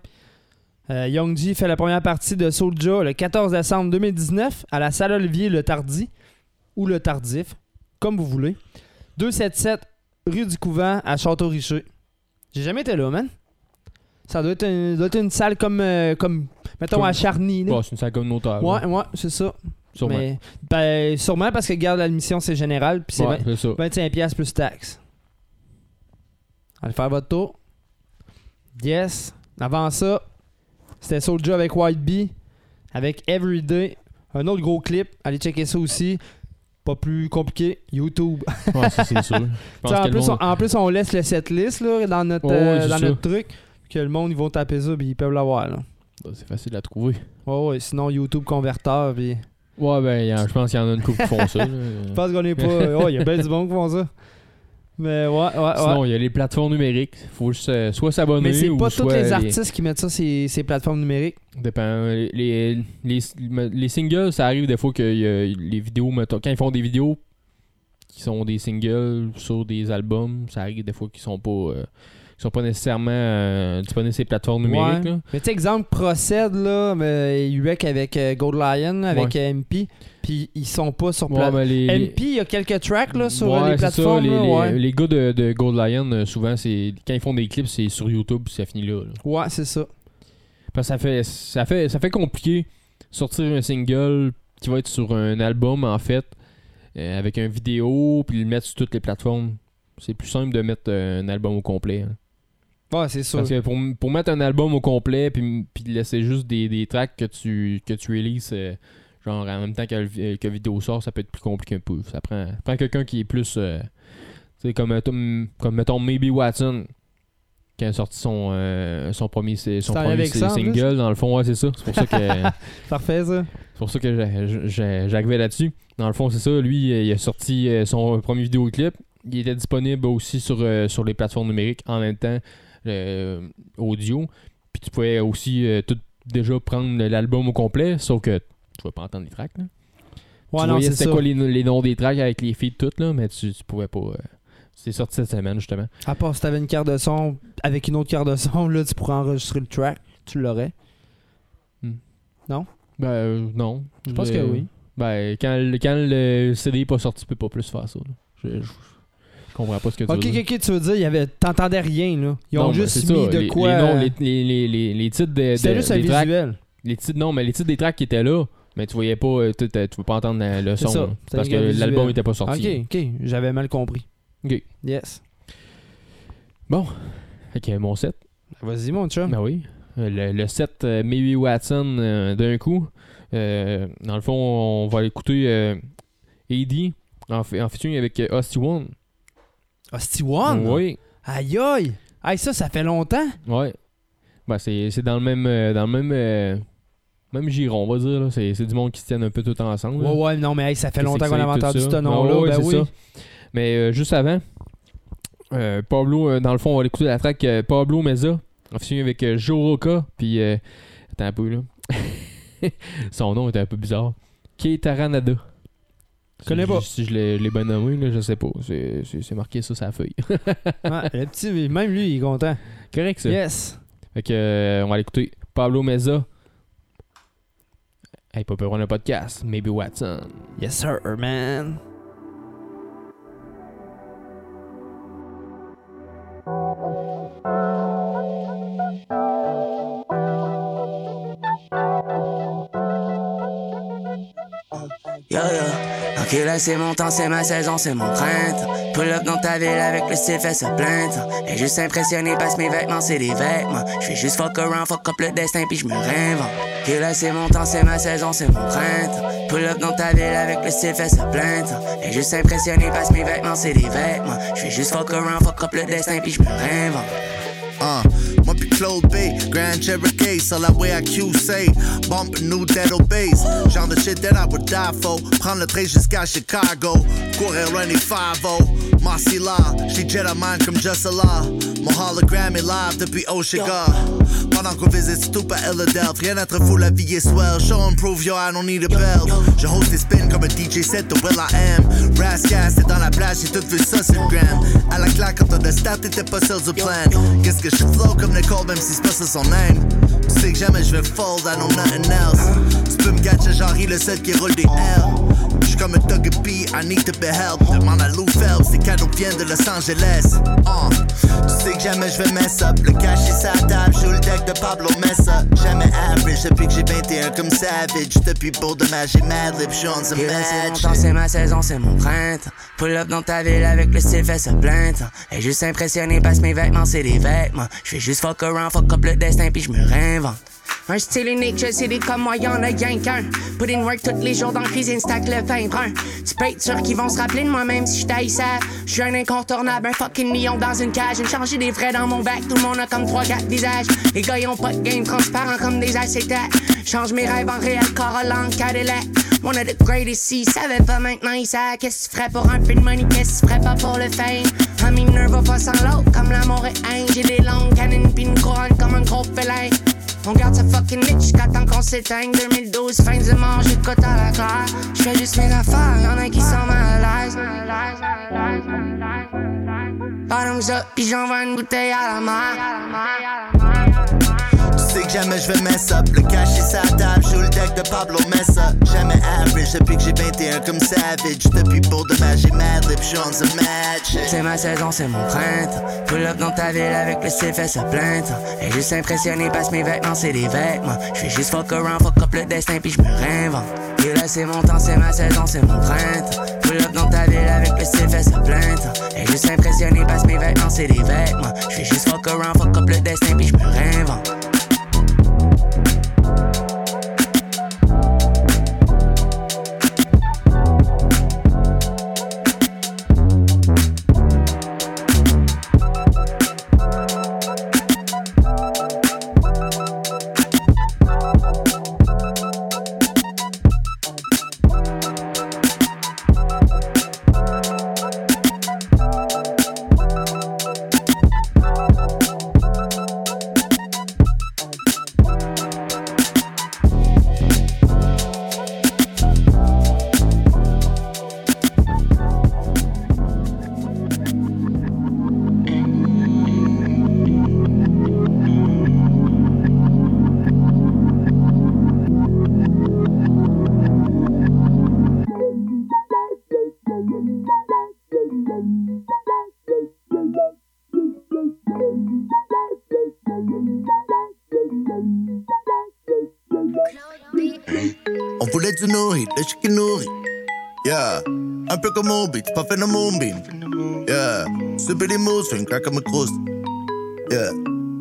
Euh, Young G fait la première partie de Soulja le 14 décembre 2019 à la salle Olivier Le Tardy ou Le Tardif, comme vous voulez. 277 rue du Couvent à Château-Richer. J'ai jamais été là, man. Ça doit être, une- doit être une salle comme, euh, comme mettons, Comme- à Charny. là. C'est une salle communautaire. Ouais, là, ouais, c'est ça. sûrement. Mais, ben, sûrement parce que garde l'admission, c'est général. Puis c'est Ouais, vingt- c'est ça. 25$ piastres plus taxes. Allez faire votre tour. Yes. Avant ça, c'était Soulja avec White Bee. avec Everyday. Un autre gros clip. Allez checker ça aussi. Pas plus compliqué. YouTube. Ouais, ça, c'est sûr. En, plus, on, en plus, on laisse le setlist là, dans, notre, euh, dans notre truc. Que le monde, ils vont taper ça puis ils peuvent l'avoir. Là. C'est facile à trouver. Ouais, ouais, sinon, YouTube converteur. Puis... Ouais, ben, je pense qu'il y en a une couple qui font ça. Je pense qu'on est pas. Ouais, il y a bien du monde qui font ça. Mais ouais, ouais, ouais. Sinon, il y a les plateformes numériques. Faut juste euh, soit s'abonner Mais c'est ou pas tous soit les artistes qui mettent ça ces, ces plateformes numériques. Dépend. Les, les, les, les singles, ça arrive des fois que y a les vidéos, mettons, quand ils font des vidéos qui sont des singles sur des albums, ça arrive des fois qu'ils sont pas. euh, qui sont pas nécessairement euh, disponibles sur les plateformes numériques. Ouais. là. Mais tu sais, exemple, Procède, là, wreck avec euh, Gold Lion, avec Ouais. euh, MP, puis ils sont pas sur plateforme. les, MP, il y a quelques tracks là, sur les c'est ça, plateformes. les, là, les- gars de, de Gold Lion, souvent, c'est quand ils font des clips, c'est sur YouTube, puis ça finit là. là. Ouais, c'est ça. Parce que ça fait, ça fait, ça fait compliqué sortir un single qui va être sur un album en fait, euh, avec un vidéo, puis le mettre sur toutes les plateformes. C'est plus simple de mettre un album au complet. hein. Ouais, c'est sûr. Parce que pour, pour mettre un album au complet, puis, puis laisser juste des, des tracks que tu, que tu releases, euh, genre en même temps que, le vi- que la vidéo sort, ça peut être plus compliqué un peu. Ça prend, ça prend quelqu'un qui est plus. euh, tu sais, comme, euh, comme mettons Maybe Watson, qui a sorti son, euh, son premier, son premier single, dans le fond, ouais, c'est ça. C'est pour ça que. Parfait, ça. C'est pour ça que j'arrivais là-dessus. Dans le fond, c'est ça. Lui, euh, il a sorti euh, son premier vidéoclip. Il était disponible aussi sur, euh, sur les plateformes numériques en même temps euh, audio. Puis tu pouvais aussi euh, tout déjà prendre l'album au complet, sauf que tu vas pas entendre les tracks. Là. Ouais, tu non, c'était quoi les, les noms des tracks avec les filles toutes, là, mais tu, tu pouvais pas. euh, c'est sorti cette semaine, justement. À part si t'avais une carte de son avec une autre carte de son, là, tu pourrais enregistrer le track. Tu l'aurais. Ben euh, non. Je pense Euh, que oui. Ben, quand, le- quand le CD est pas sorti, tu peux pas plus faire ça. là. Je, je- je comprends pas ce que tu Ok, veux dire. ok, ok, tu veux dire, il y avait... t'entendais rien, là. Ils ont Non, ben, juste c'est mis ça, de les, quoi. Les, noms, euh, les, les, les, les, les titres de, C'était de- juste un des visuel. Les titres, non, mais les titres des tracks qui étaient là, mais tu voyais pas, euh, tu pouvais pas entendre la- le son. ça, parce que l'album était pas sorti. Ok, ok, j'avais mal compris. Ok. Yes. Fait que mon set, Vas-y, mon chum. ben oui. Euh, Le, le set euh, Maybe Watson euh, d'un coup. Euh, dans le fond, on va écouter euh, AD en, en featuring avec euh, Hosty One. Hosty One? Oui. Aïe aïe! Aïe, ça, ça fait longtemps? Ouais. Ben, c'est dans le même euh, dans le même euh, même giron, on va dire. C'est du monde qui se tiennent un peu tout ensemble. là. Ouais, ouais, non, mais hey, ça fait longtemps qu'on tout entendu ce nom-là. Ouais, ben oui. ça. Mais euh, juste avant, Pablo, dans le fond, on va écouter la track Pablo Meza, featuring avec Joe Roca, puis attends un peu là. Son nom était un peu bizarre. Keitaranada. Connais Si pas. je- Si je l'ai je bien nommé, là, je sais pas. C'est- marqué ça sur la feuille. Ouais, le petit, même lui, il est content. Correct ça. Yes. Fait que, euh, on va l'écouter. Pablo Meza. Hey, pas peur, on a un podcast. Maybe Watson. Yes, sir, man. Yo yo, ok là c'est mon temps, c'est ma saison, c'est mon printemps. Pull up dans ta ville avec le fait se plaindre. Et juste impressionné parce mes vêtements c'est des vêtements. Je fais juste fuck around, fuck up le destin puis je me réinvente. Ok là c'est mon temps, c'est ma saison, c'est mon printemps. Pull up dans ta ville avec le fait se plaindre. Et juste impressionné parce mes vêtements c'est des vêtements. Je fais juste fuck around, fuck up le destin puis je me réinvente. Uh, moi pis Claude B, Grand Cherokee, sur la way à QC, bump new dead bass. Genre de shit that I would die for. Prendre le train jusqu'à Chicago, courir running 5-0. Marcy là, j'suis Jedi mind comme Just Allah. Mon hologram est live depuis Oshiga. Pendant qu'on visite Stupa Philadelphia, rien d'être fou, la vie est swell. Show and prove, yo, I don't need a belt. Je host des spins comme un DJ set de Will I Am. Rascal, c'est dans la plage, j'ai tout vu ça sur gram. À la claque, quand on a t'étais pas sur du plan. Qu'est-ce que je flow comme Nicole, même si c'est pas ça son name. Tu sais que jamais je vais fold, I know nothing else. Tu peux me gâcher, genre, il le seul qui roule des L. Comme un B, I need to be help. Demande à Lou Phelps, ces cadeaux viennent de Los Angeles. Uh, tu sais que jamais je vais mess up. Le cash est sa table, joue le deck de Pablo Messa. Jamais average depuis que j'ai 21 comme Savage. Depuis pour de match, j'ai mad lip, j'suis on some Et là, c'est ma saison, c'est mon printemps. Pull up dans ta ville avec le style fait se plaindre. Et juste impressionné parce que mes vêtements c'est des vêtements. Je fais juste fuck around, fuck up le destin puis je me réinvente. Un style unique, je sais des comme moi, y'en a rien qu'un. Put in work tous les jours dans cuisine, stack le pain brun. Tu peux être sûr qu'ils vont se rappeler de moi même si je taillissais. Je suis un incontournable, un fucking million dans une cage. J'ai changé des vrais dans mon bac, tout le monde a comme 3-4 visages. Les gars, ils ont pas de game transparent comme des acétates. Change mes rêves en réel, Corolla en Cadillac. One of the greatest, s'ils savaient pas maintenant, ils savent qu'est-ce que tu ferais pour un peu de money, qu'est-ce que tu ferais pas pour le fame. Un mineur va pas sans l'autre, comme l'amour et haine. J'ai des longues canines pis une couronne comme un gros félin. On garde sa fucking niche jusqu'à temps qu'on s'éteigne. 2012, fin du monde, j'écoute à la claire. J'fais juste mes affaires, y'en a qui sont mal à l'aise. Bottoms up, pis j'envoie une bouteille à la mer. Tu sais que jamais je vais mess up. Le cash est sa table, joue le deck de Pablo Messa. Jamais average depuis que j'ai 21 comme Savage. Depuis pour de match, j'ai mad lip, j'suis on the match. C'est ma saison, c'est mon printemps. Pull up dans ta ville avec le CFS se plainte. Et juste impressionné parce mes vêtements, c'est des vêtements. J'fais juste fuck around, fuck up le destin, puis j'me réinvente. Et là, c'est mon temps, c'est ma saison, c'est mon printemps. Pull up dans ta ville avec le CFS se plainte. Et juste impressionné parce mes vêtements, c'est des vêtements. J'fais juste fuck around, fuck up le destin, puis j'me réinvente. Voulait du nourri, le chicken nourri. Yeah. Un peu comme mon beat, pas fait de mon beam. Yeah. Super les mousses, fais une craque comme un croust. Yeah.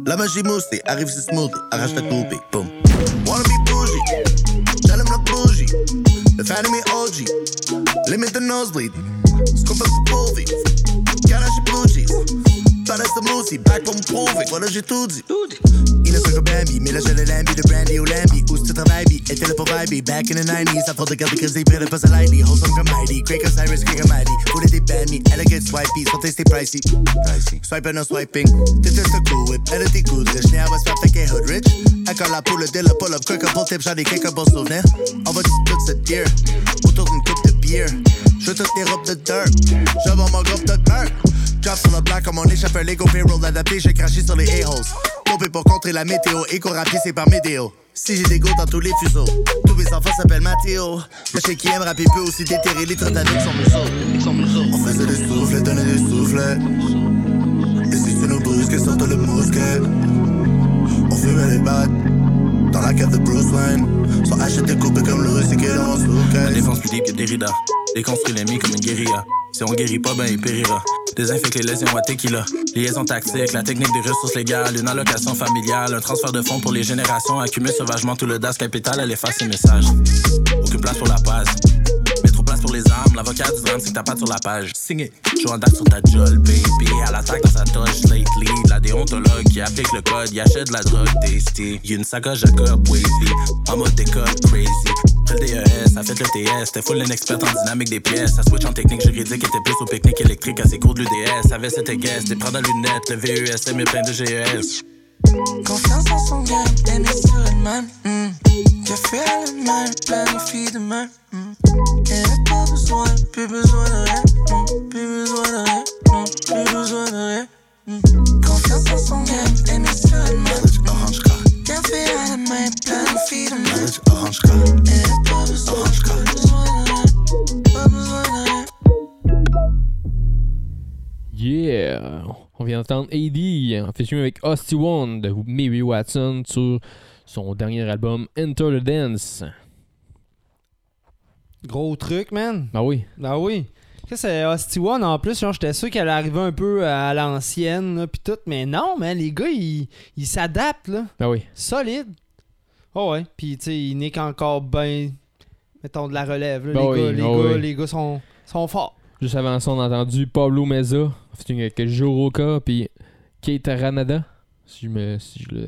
La magie moussée, arrive ce smoothie, arrache la toupée, boom. Wanna be bougie, j'allume la bougie. Le fan de mes OG, limit the nosebleed. Scoop up the movie, The smoothie, back pour me prouver, voilà j'ai tout dit. Innocent comme Bambi, mélange le lambi de brandy au lambi. Où tu travailles, bi, était là pour vibe, back in the 90s. À force de garder crise, près de pas à lightly. Wholesome comme Mighty, great comme Cyrus, great comme Mighty. Voulait des ban me, elle a get swipey, sont testés pricey. Swiping no swiping, t'étais ce cool whip, était good rich. Now I was fait qu'elle hood rich. Elle colle la poule, de la pull up, quick up, tip, j'en ai quelques bons souvenirs. On va tout cette deer, autour d'une coupe de bière. Je toutes les robes de dirt, je vends mon groupe de dirt. Drop sur le bloc comme on échappe un Lego payroll adapté, j'ai craché sur les a-holes. Topé pour contrer la météo, éco rapide c'est par météo. Si j'ai des go dans tous les fuseaux, tous mes enfants s'appellent Mathéo. Le chien qui aime rapper peut aussi déterrer les traits avec son museau. On faisait des soufflets, donnait des soufflets. Et si tu nous brusques, sorte le mousquet. On fumait les battes dans la cave de Bruce Wayne. Soit acheté coupé comme le russie qui est dans son La défense plus deep que Derrida. Déconstruit l'ennemi comme une guérilla. Si on guérit pas, ben il périra. Désinfecte les lésions à tequila. Liaison tactique, la technique des ressources légales, une allocation familiale, un transfert de fonds pour les générations, accumule sauvagement tout le DAS capital, elle efface ses messages. Aucune place pour la page. Mais trop place pour les armes, l'avocat du drame, c'est que t'as pas sur la page. Signé. Joue en date sur ta jolle, baby. À l'attaque dans sa touche, lately. La déontologue qui applique le code, y achète de la drogue, tasty. Y'a une sacoche Jacob, wavy. En mode décode, crazy. Fait le DES, a fait le TS. T'es full une experte en dynamique des pièces. Ça switch en technique juridique, était plus au pique-nique électrique à ses cours de l'UDS. Avait cette guest, des prendre à lunettes, le VESM et plein de GES. Confiance en son game, aimé sur elle-même. mm. Café à la main, planifie demain. mm. Elle a pas besoin, plus besoin de rien. mm. Plus besoin de rien, non, plus besoin de rien. mm. Confiance en son game, aimé sur elle-même. Orange. Yeah! On vient d'entendre AD en featuring avec Hosty One de Mary Watson sur son dernier album Enter the Dance. Gros truc, man. Ah oui. Ah oui. C'est Hosty One en plus. genre, J'étais sûr qu'elle arrivait un peu à l'ancienne, pis tout. Mais non, man, les gars, ils ils s'adaptent, là. Ah oui. Solide. Oh ouais, puis tu sais, il nique encore ben, mettons, de la relève. là. Ben les, oui, gars, les, oh gars, oui. les gars sont, sont forts. Juste avant ça, on a entendu Pablo Meza, avec Joroka, puis Kate Ranada. Si je, me, si je le,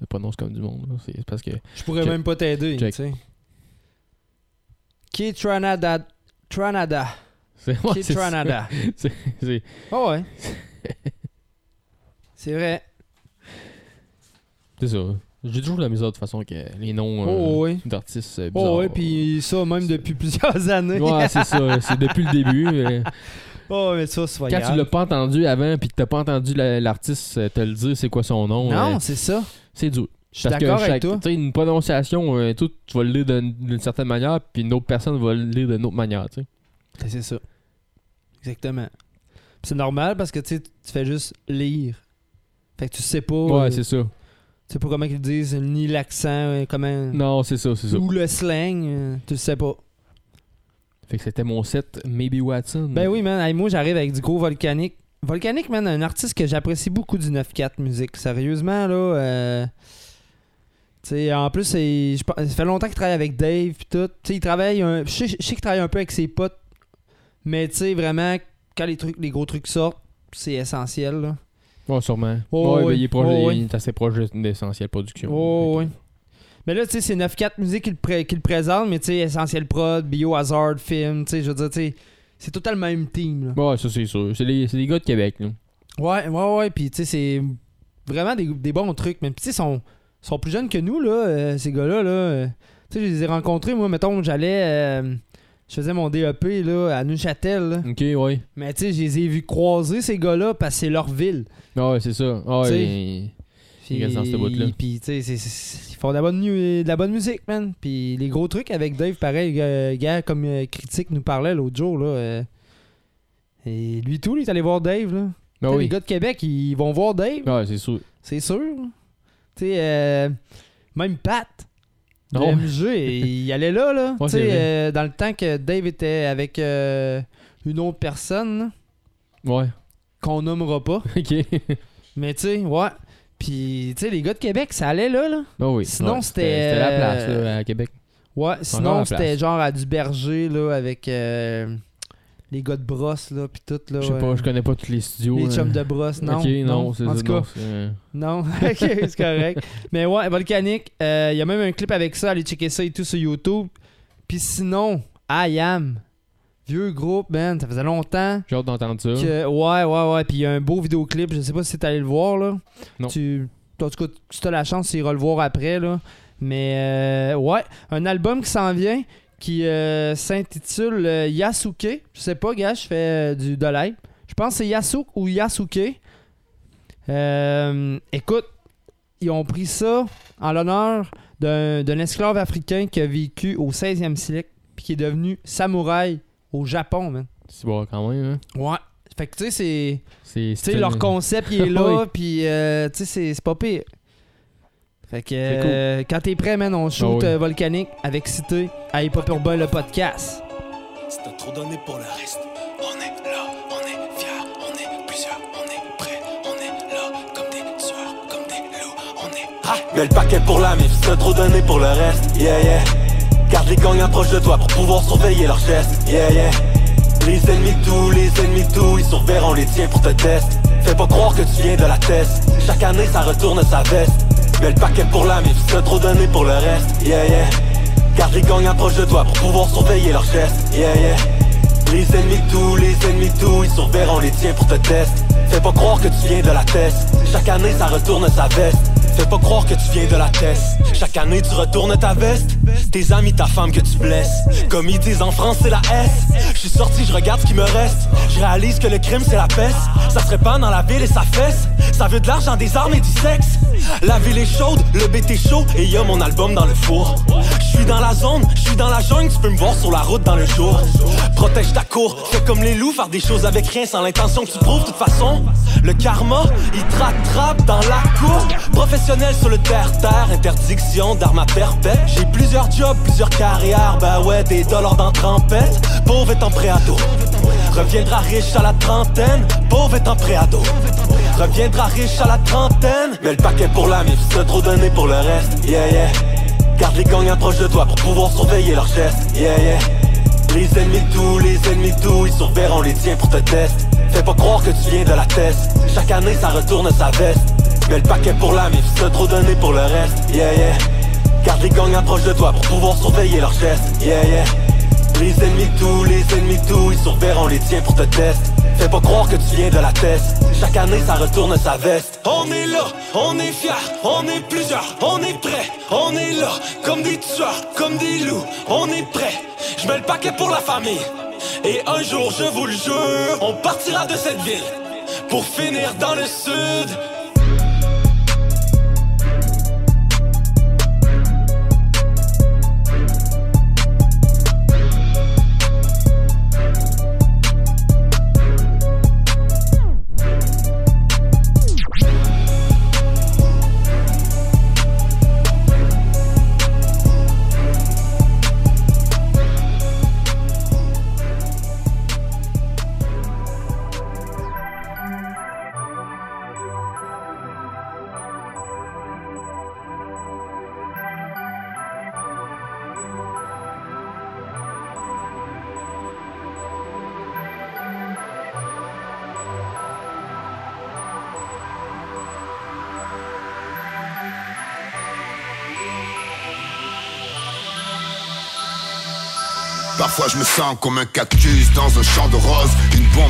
le prononce comme du monde, c'est parce que. Je pourrais Check. même pas t'aider, tu sais. Qui Tranada. Tranada. C'est ouais, ça. Tranada. C'est- Oh ouais. C'est vrai. C'est ça. J'ai toujours la misère de toute façon que les noms euh, Oh oui. d'artistes euh, bizarres. Oh ouais, puis ça même depuis plusieurs années. Ouais, c'est ça. C'est depuis le début. euh, oh, mais ça, Quand grave. tu l'as pas entendu avant puis que t'as pas entendu la- l'artiste euh, te le dire c'est quoi son nom, Non, euh, c'est ça. c'est dur. Je suis Parce que d'accord avec toi. une prononciation, tout, tu vas le lire d'une certaine manière, puis une autre personne va le lire d'une autre manière, tu sais. Ben, C'est ça. Exactement. C'est normal parce que tu fais juste lire. Fait que tu sais pas. Ouais, euh, c'est ça. Tu sais pas comment ils disent, ni l'accent, euh, comment. Non, c'est ça, c'est ça. Ou le slang, euh, tu sais pas. Fait que c'était mon set Maybe Watson. Ben oui, man. Hey, moi, j'arrive avec du gros volcanique. Volcanique, man, un artiste que j'apprécie beaucoup du 9-4 musique. Sérieusement, là. euh, Tu sais, en plus, pense- ça fait longtemps qu'il travaille avec Dave pis tout. Tu sais, il travaille. un- je sais qu'il travaille un peu avec ses potes. Mais tu sais, vraiment, quand les trucs, les gros trucs sortent, c'est essentiel, là. Ouais, sûrement. Oh, ouais, oui. ben, il, est proche- Oh, oui. il est assez proche d'essentiel production. Oh, oui. Mais là, tu sais, c'est 9-4 musique qui le, pré- le présente, mais tu sais, Essentiel Prod, Biohazard, Film, tu sais, je veux dire, tu sais, c'est tout le même team, là. Ouais, ça c'est sûr. C'est les, gars de Québec, là. Ouais, ouais, ouais, puis tu sais, c'est vraiment des, des bons trucs. Mais tu sais, ils sont, sont plus jeunes que nous, là, euh, ces gars-là, là. euh. Tu sais, je les ai rencontrés, moi, mettons, j'allais. euh, je faisais mon DEP, là, à Neuchâtel, là. Ok, ouais. Mais tu sais, je les ai vus croiser, ces gars-là, parce que c'est leur ville. Ah Ouais, c'est ça. Ah ouais. Puis, tu sais, ils font de la, bonne, mu- de la bonne musique, man. Puis les gros trucs avec Dave, pareil, euh, gars, comme euh, Critique nous parlait l'autre jour, là. euh, et lui, tout, lui, est allé voir Dave, là. Ben sais, oui. Les gars de Québec, ils vont voir Dave. Ouais, c'est sûr. C'est sûr. Tu sais, euh, même Pat. Non. MG, il allait là, là. Ouais, euh, dans le temps que Dave était avec euh, une autre personne, Ouais. qu'on nommera pas. Ok. Mais tu sais, ouais. Puis, tu sais, les gars de Québec, ça allait là, là. Ben oui. Sinon, Ouais, c'était, C'était la place, euh, là, à Québec. Ouais, sinon, c'était genre à du berger, là, avec euh, les gars de brosse, là, pis tout, là. Je sais pas, je connais pas tous les studios. Les chums de brosse, non. Ok, non, c'est En tout non, cas, c'est, euh, Non, ok, c'est correct. Mais ouais, Volcanic, il y a même un clip avec ça, allez checker ça et tout sur YouTube. Puis sinon, I Am, vieux groupe, man, ça faisait longtemps. J'ai hâte d'entendre ça. Que, ouais, ouais, ouais. Puis il y a un beau vidéoclip, je sais pas si t'es allé le voir, là. Non. Tu, en tout cas, si t'as la chance, tu iras le voir après, là. Mais euh, ouais, un album qui s'en vient qui euh, s'intitule euh, Yasuke. Je sais pas, gars, je fais euh, du de live. Je pense que c'est Yasuke ou Yasuke. Écoute, ils ont pris ça en l'honneur d'un esclave africain qui a vécu au 16e siècle puis qui est devenu samouraï au Japon, man. C'est bon quand même, hein. Ouais. Fait que tu sais, c'est. C'est, Tu sais, leur concept, il est là, puis tu sais, c'est- c'est pas pire. Fait que euh, quand t'es prêt, man, on shoot Ah oui. euh, Volcanique avec Cité à Hip Hop Urbain, le podcast. T'as trop donné pour le reste, on est là, on est fiers, on est plusieurs, on est prêts, on est là, comme des tueurs, comme des loups, on est ah, Mets le paquet pour la mif, t'as trop donné pour le reste, yeah yeah. Garde les gangs approche de toi pour pouvoir surveiller leurs gestes, yeah yeah. Les ennemis de tout, les ennemis de tout, ils surveilleront les tiens pour te test. Fais pas croire que tu viens de la test, chaque année ça retourne sa veste. Mets le paquet pour la mif, t'as trop donné pour le reste, yeah yeah. Garde les gangs approche de toi pour pouvoir surveiller leurs gestes, yeah yeah. Les ennemis de tout, les ennemis de tout, ils surveilleront les tiens pour te test. Fais pas croire que tu viens de la test, chaque année ça retourne sa veste. Fais pas croire que tu viens de la test, chaque année tu retournes ta veste. Tes amis, ta femme que tu blesses, comme ils disent en France c'est la S. Je suis sorti, je regarde ce qui me reste, je réalise que le crime c'est la peste. Ça se répand dans la ville et ça fesse, ça veut de l'argent, des armes et du sexe. La ville est chaude, le BT chaud et y a mon album dans le four. Je suis dans la zone, je suis dans la jungle, tu peux me voir sur la route dans le jour. Protège ta cour, fais comme les loups, faire des choses avec rien sans l'intention que tu prouves. De toute façon, le karma, il te rattrape dans la cour. Professionnel sur le terre-terre, interdiction d'armes à perpète. J'ai plusieurs jobs, plusieurs carrières, bah ouais, des dollars dans trempette. Pauvre prêt à dos. Reviendra riche à la trentaine, pauvre prêt à dos. Reviendra riche à la trentaine. Mais le paquet pour la mif, c'est trop donné pour le reste, yeah yeah. les gangs approchent de toi pour pouvoir surveiller leurs gestes. Yeah, yeah. Les ennemis tout, les ennemis tout, ils surveilleront les tiens pour te tester. Fais pas croire que tu viens de la test. Chaque année, ça retourne sa veste. Mais le paquet pour la mif, c'est trop donné pour le reste. Yeah, yeah. Garde les gangs approchent de toi pour pouvoir surveiller leurs gestes. Yeah, yeah. Les ennemis de tout, les ennemis de tout, ils surveilleront les tiens pour te tester. Fais pas croire que tu viens de la test. Chaque année, ça retourne sa veste. On est là, on est fiers, on est plusieurs, on est prêts, on est là, comme des tueurs, comme des loups, on est prêts. Je mets le paquet pour la famille. Et un jour, je vous le jure, on partira de cette ville pour finir dans le sud. Me sens comme un cactus dans un champ de roses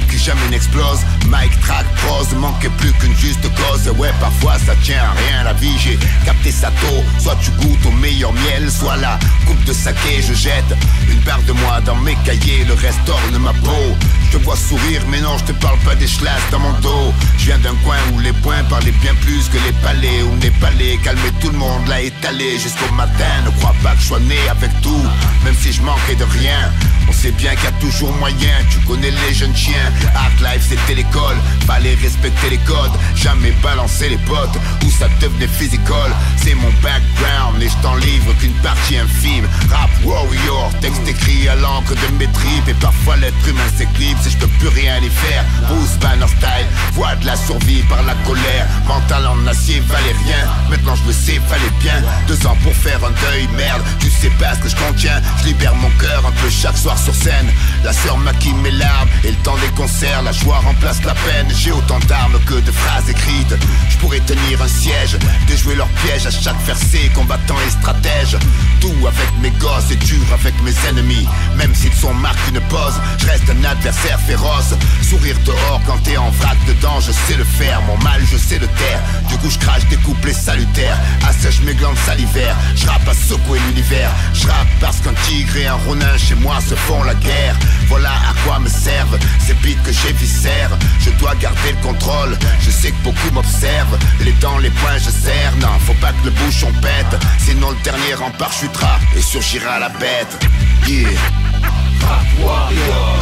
qui jamais n'explose. Mike track pose, ne manquait plus qu'une juste cause. Ouais parfois ça tient à rien la vie J'ai capté sa tôt. Soit tu goûtes au meilleur miel Soit la coupe de saké je jette Une part de moi dans mes cahiers. Le reste orne ma peau. Je te vois sourire mais non je te parle pas des schlasses dans mon dos. Je viens d'un coin où les points parlaient bien plus que les palais Où n'est palais. Calmer tout le monde l'a étalé jusqu'au matin. Ne crois pas que je sois né avec tout Même si je manquais de rien. On sait bien qu'il y a toujours moyen, tu connais les jeunes chiens Hard life c'était l'école, fallait respecter les codes. Jamais balancer les potes, où ça devenait physical? C'est mon background. Et je t'en livre qu'une partie infime. Rap warrior, texte écrit à l'encre de mes tripes. Et parfois l'être humain s'éclipse et je peux plus rien y faire. Bruce Banner style, voix de la survie par la colère. Mental en acier valait rien, maintenant je le sais fallait bien. Deux ans pour faire un deuil, merde, tu sais pas ce que je contiens. Je libère mon cœur un peu chaque soir sur scène. La sœur maquille mes larmes et le temps des concerts La joie remplace la peine. J'ai autant d'armes que de phrases écrites. Je pourrais tenir un siège Déjouer leurs pièges à chaque versé Combattant et stratège. Tout avec mes gosses et dur avec mes ennemis. Même s'ils sont marqués une pause Je reste un adversaire féroce. Sourire dehors quand t'es en vrac dedans Je sais le faire, mon mal je sais le taire. Du coup je crache des couplets salutaires. Assèche mes glandes salivaires. Je rappe à secouer l'univers. Je rappe parce qu'un tigre et un ronin chez moi se font la guerre. Voilà à quoi me servent ces que j'ai viscères Je dois garder le contrôle, je sais que beaucoup m'observent. Les dents, les poings, je serre, non faut pas que le bouchon pète. Sinon le dernier rempart chutera et surgira la bête. Yeah Rap warrior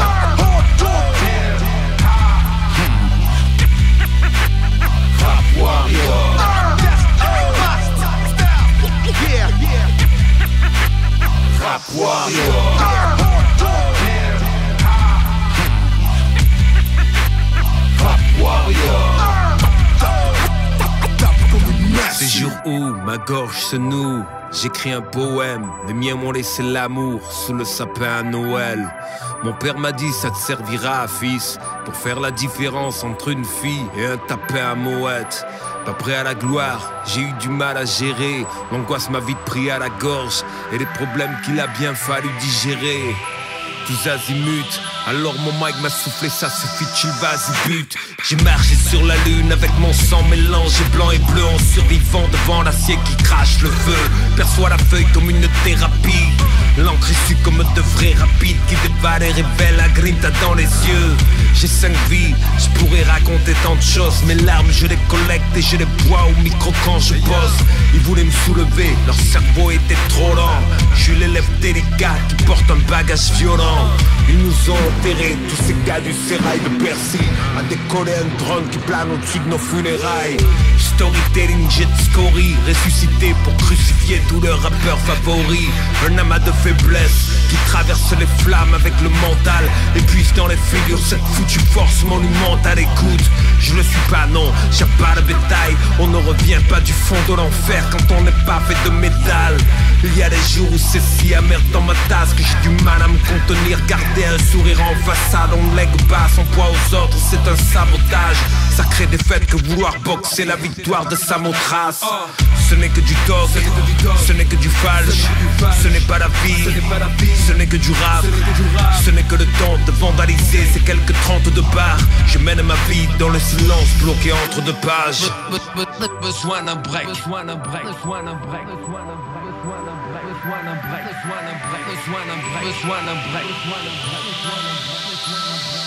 Rap warrior yeah. Rap warrior Ces jours où ma gorge se noue, j'écris un poème. Les miens m'ont laissé l'amour sous le sapin à Noël. Mon père m'a dit ça te servira, fils, pour faire la différence entre une fille et un tapin à mouette. Pas prêt à la gloire, j'ai eu du mal à gérer. L'angoisse m'a vite pris à la gorge et les problèmes qu'il a bien fallu digérer. Tous azimuts, alors mon mic m'a soufflé, ça suffit, chill, vas-y, but. J'ai marché sur la lune avec mon sang mélangé blanc et bleu en survivant devant l'acier qui crache le feu. Perçois la feuille comme une thérapie. L'encre issue comme de vrais rapides qui dévalent et révèlent la grinta dans les yeux. J'ai cinq vies, je pourrais raconter tant de choses. Mes larmes, je les collecte et je les bois au micro quand je bosse. Ils voulaient me soulever, leur cerveau était trop lent. Je suis l'élève délicat qui porte un bagage violent. Ils nous ont tous ces gars du sérail de Percy À décoller un drone qui plane au-dessus de nos funérailles. Storytelling jet scory Ressuscité pour crucifier tous leurs rappeurs favoris. Un amas de faiblesse qui traverse les flammes avec le mental. Et puise dans les figures cette foutue force monumentale Écoute, je le suis pas non, j'ai pas de bétail. On ne revient pas du fond de l'enfer quand on n'est pas fait de métal. Il y a des jours où c'est si amer dans ma tasse Que j'ai du mal à me contenir Garder un sourire en façade On lègue pas son poids aux autres, c'est un sabotage. Ça crée des fêtes que vouloir boxer la victoire de Samothrace. Ce n'est que du dog, ce n'est que du falche. Ce n'est pas la vie, ce n'est que du rap. Ce n'est que le temps de vandaliser ces quelques trente de bars. Je mène ma vie dans le silence bloqué entre deux pages. Besoin d'un break, wanna break, this wanna break, this wanna break, this wanna break, this wanna break, this one and break.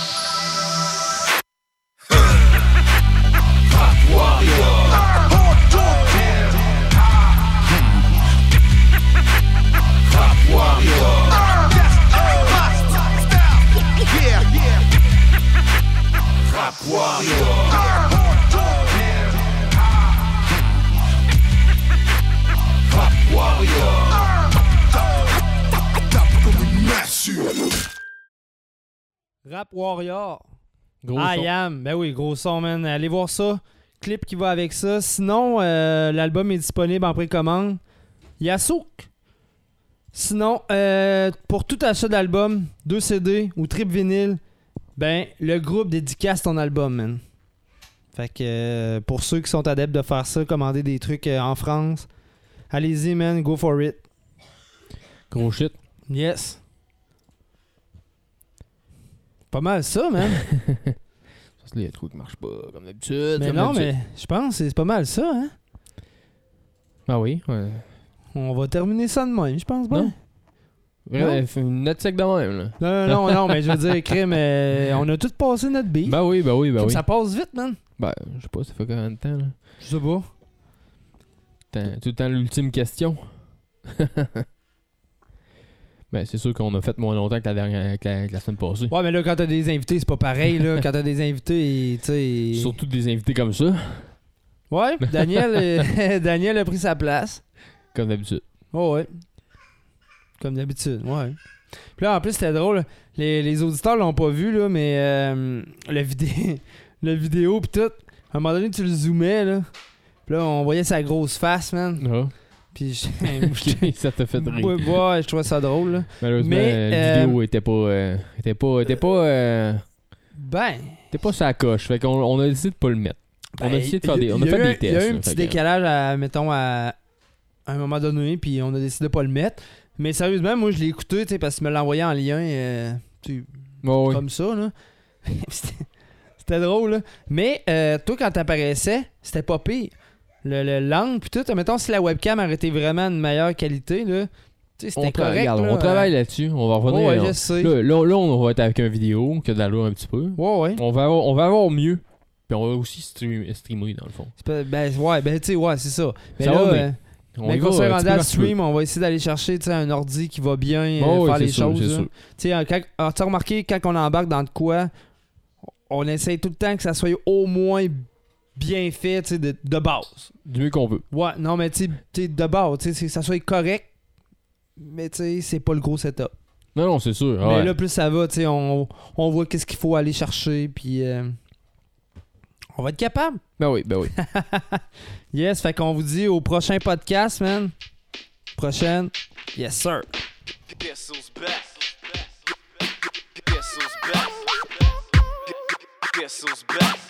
Warrior. Rap Warrior. Gros I son. am. Ben oui, gros son, man. Allez voir ça. Clip qui va avec ça. Sinon, euh, l'album est disponible en précommande. Yasouk. Sinon, euh, pour tout achat d'album, 2 CD ou trip vinyle, ben, le groupe dédicace ton album, man. Fait que euh, pour ceux qui sont adeptes de faire ça, commander des trucs en France, allez-y, man, go for it. Gros shit. Yes. Pas mal ça, man. Parce que là, il y a des trucs qui marchent pas comme d'habitude. mais comme non, d'habitude. mais je pense que c'est pas mal ça, hein. Ah oui, ouais. On va terminer ça de même, je pense pas. Non? Ouais, fait une note sec de même, là. Non, non, non, non, mais je veux dire, crime, euh, on a tous passé notre beat. Ben oui, ben oui, ben Crime, oui. Ça passe vite, man. Ben, je sais pas, ça fait combien de temps, là? Je sais pas. T'as- Tout le temps l'ultime question. ben, c'est sûr qu'on a fait moins longtemps que la, dernière, que la, que la semaine passée. Ouais, mais là, quand t'as des invités, c'est pas pareil, là. Quand t'as des invités, tu sais. Surtout des invités comme ça, Ouais, Daniel, euh, Daniel a pris sa place. comme d'habitude. Oh, ouais. Comme d'habitude, ouais. Puis là, en plus, c'était drôle. Les, les auditeurs l'ont pas vu, là, mais euh, le, vidé le vidéo, pis tout. À un moment donné, tu le zoomais, là. Puis là, on voyait sa grosse face, man. Ah. Puis je- Ok, ça t'a fait rire. Ouais, ouais, je trouvais ça drôle, là. Malheureusement, Mais, la euh, vidéo était pas. euh, était pas. était pas. euh, Ben. était pas sa coche. Fait qu'on on a décidé de pas le mettre. On a Ben, décidé de faire des. On a fait des tests. Il y a eu un petit décalage, à, mettons, à, un moment donné, puis on a décidé de pas le mettre. Mais sérieusement, moi, je l'ai écouté, tu sais, parce qu'il me l'a envoyé en lien, tu comme ça, là. C'était- drôle, là. Mais toi, quand t'apparaissais, c'était pas pire. Le, le l'angle, puis tout, mettons, si la webcam aurait été vraiment de meilleure qualité, là, On, correct. regarde, là. on travaille là-dessus. On va revenir. Ouais, là. je. Là, là, là, on va être avec une vidéo qui a de un petit peu. Ouais, ouais. On va avoir, on va avoir mieux. Puis on va aussi stream- streamer dans le fond. Pas- Ben, ouais, ben, tu sais, ouais, c'est ça. Mais Ça là, va, mais euh, on va on à stream, on va essayer d'aller chercher un ordi qui va bien euh, Oh, faire les sûr, choses. Tu euh, t'as remarqué, quand on embarque dans de quoi, on essaye tout le temps que ça soit au moins bien fait, tu sais, de, de base. Du mieux qu'on veut. Ouais, non, mais tu sais, de base, tu sais, ça soit correct, mais tu sais, c'est pas le gros setup. Non, non, c'est sûr. Mais ouais. là, plus ça va, tu sais, on, on voit qu'est-ce qu'il faut aller chercher, puis euh, on va être capable. Ben oui, ben oui. Yes, fait qu'on vous dit au prochain podcast, man. Prochaine. Yes, sir. Guess who's back? Guess who's back? Guess who's back?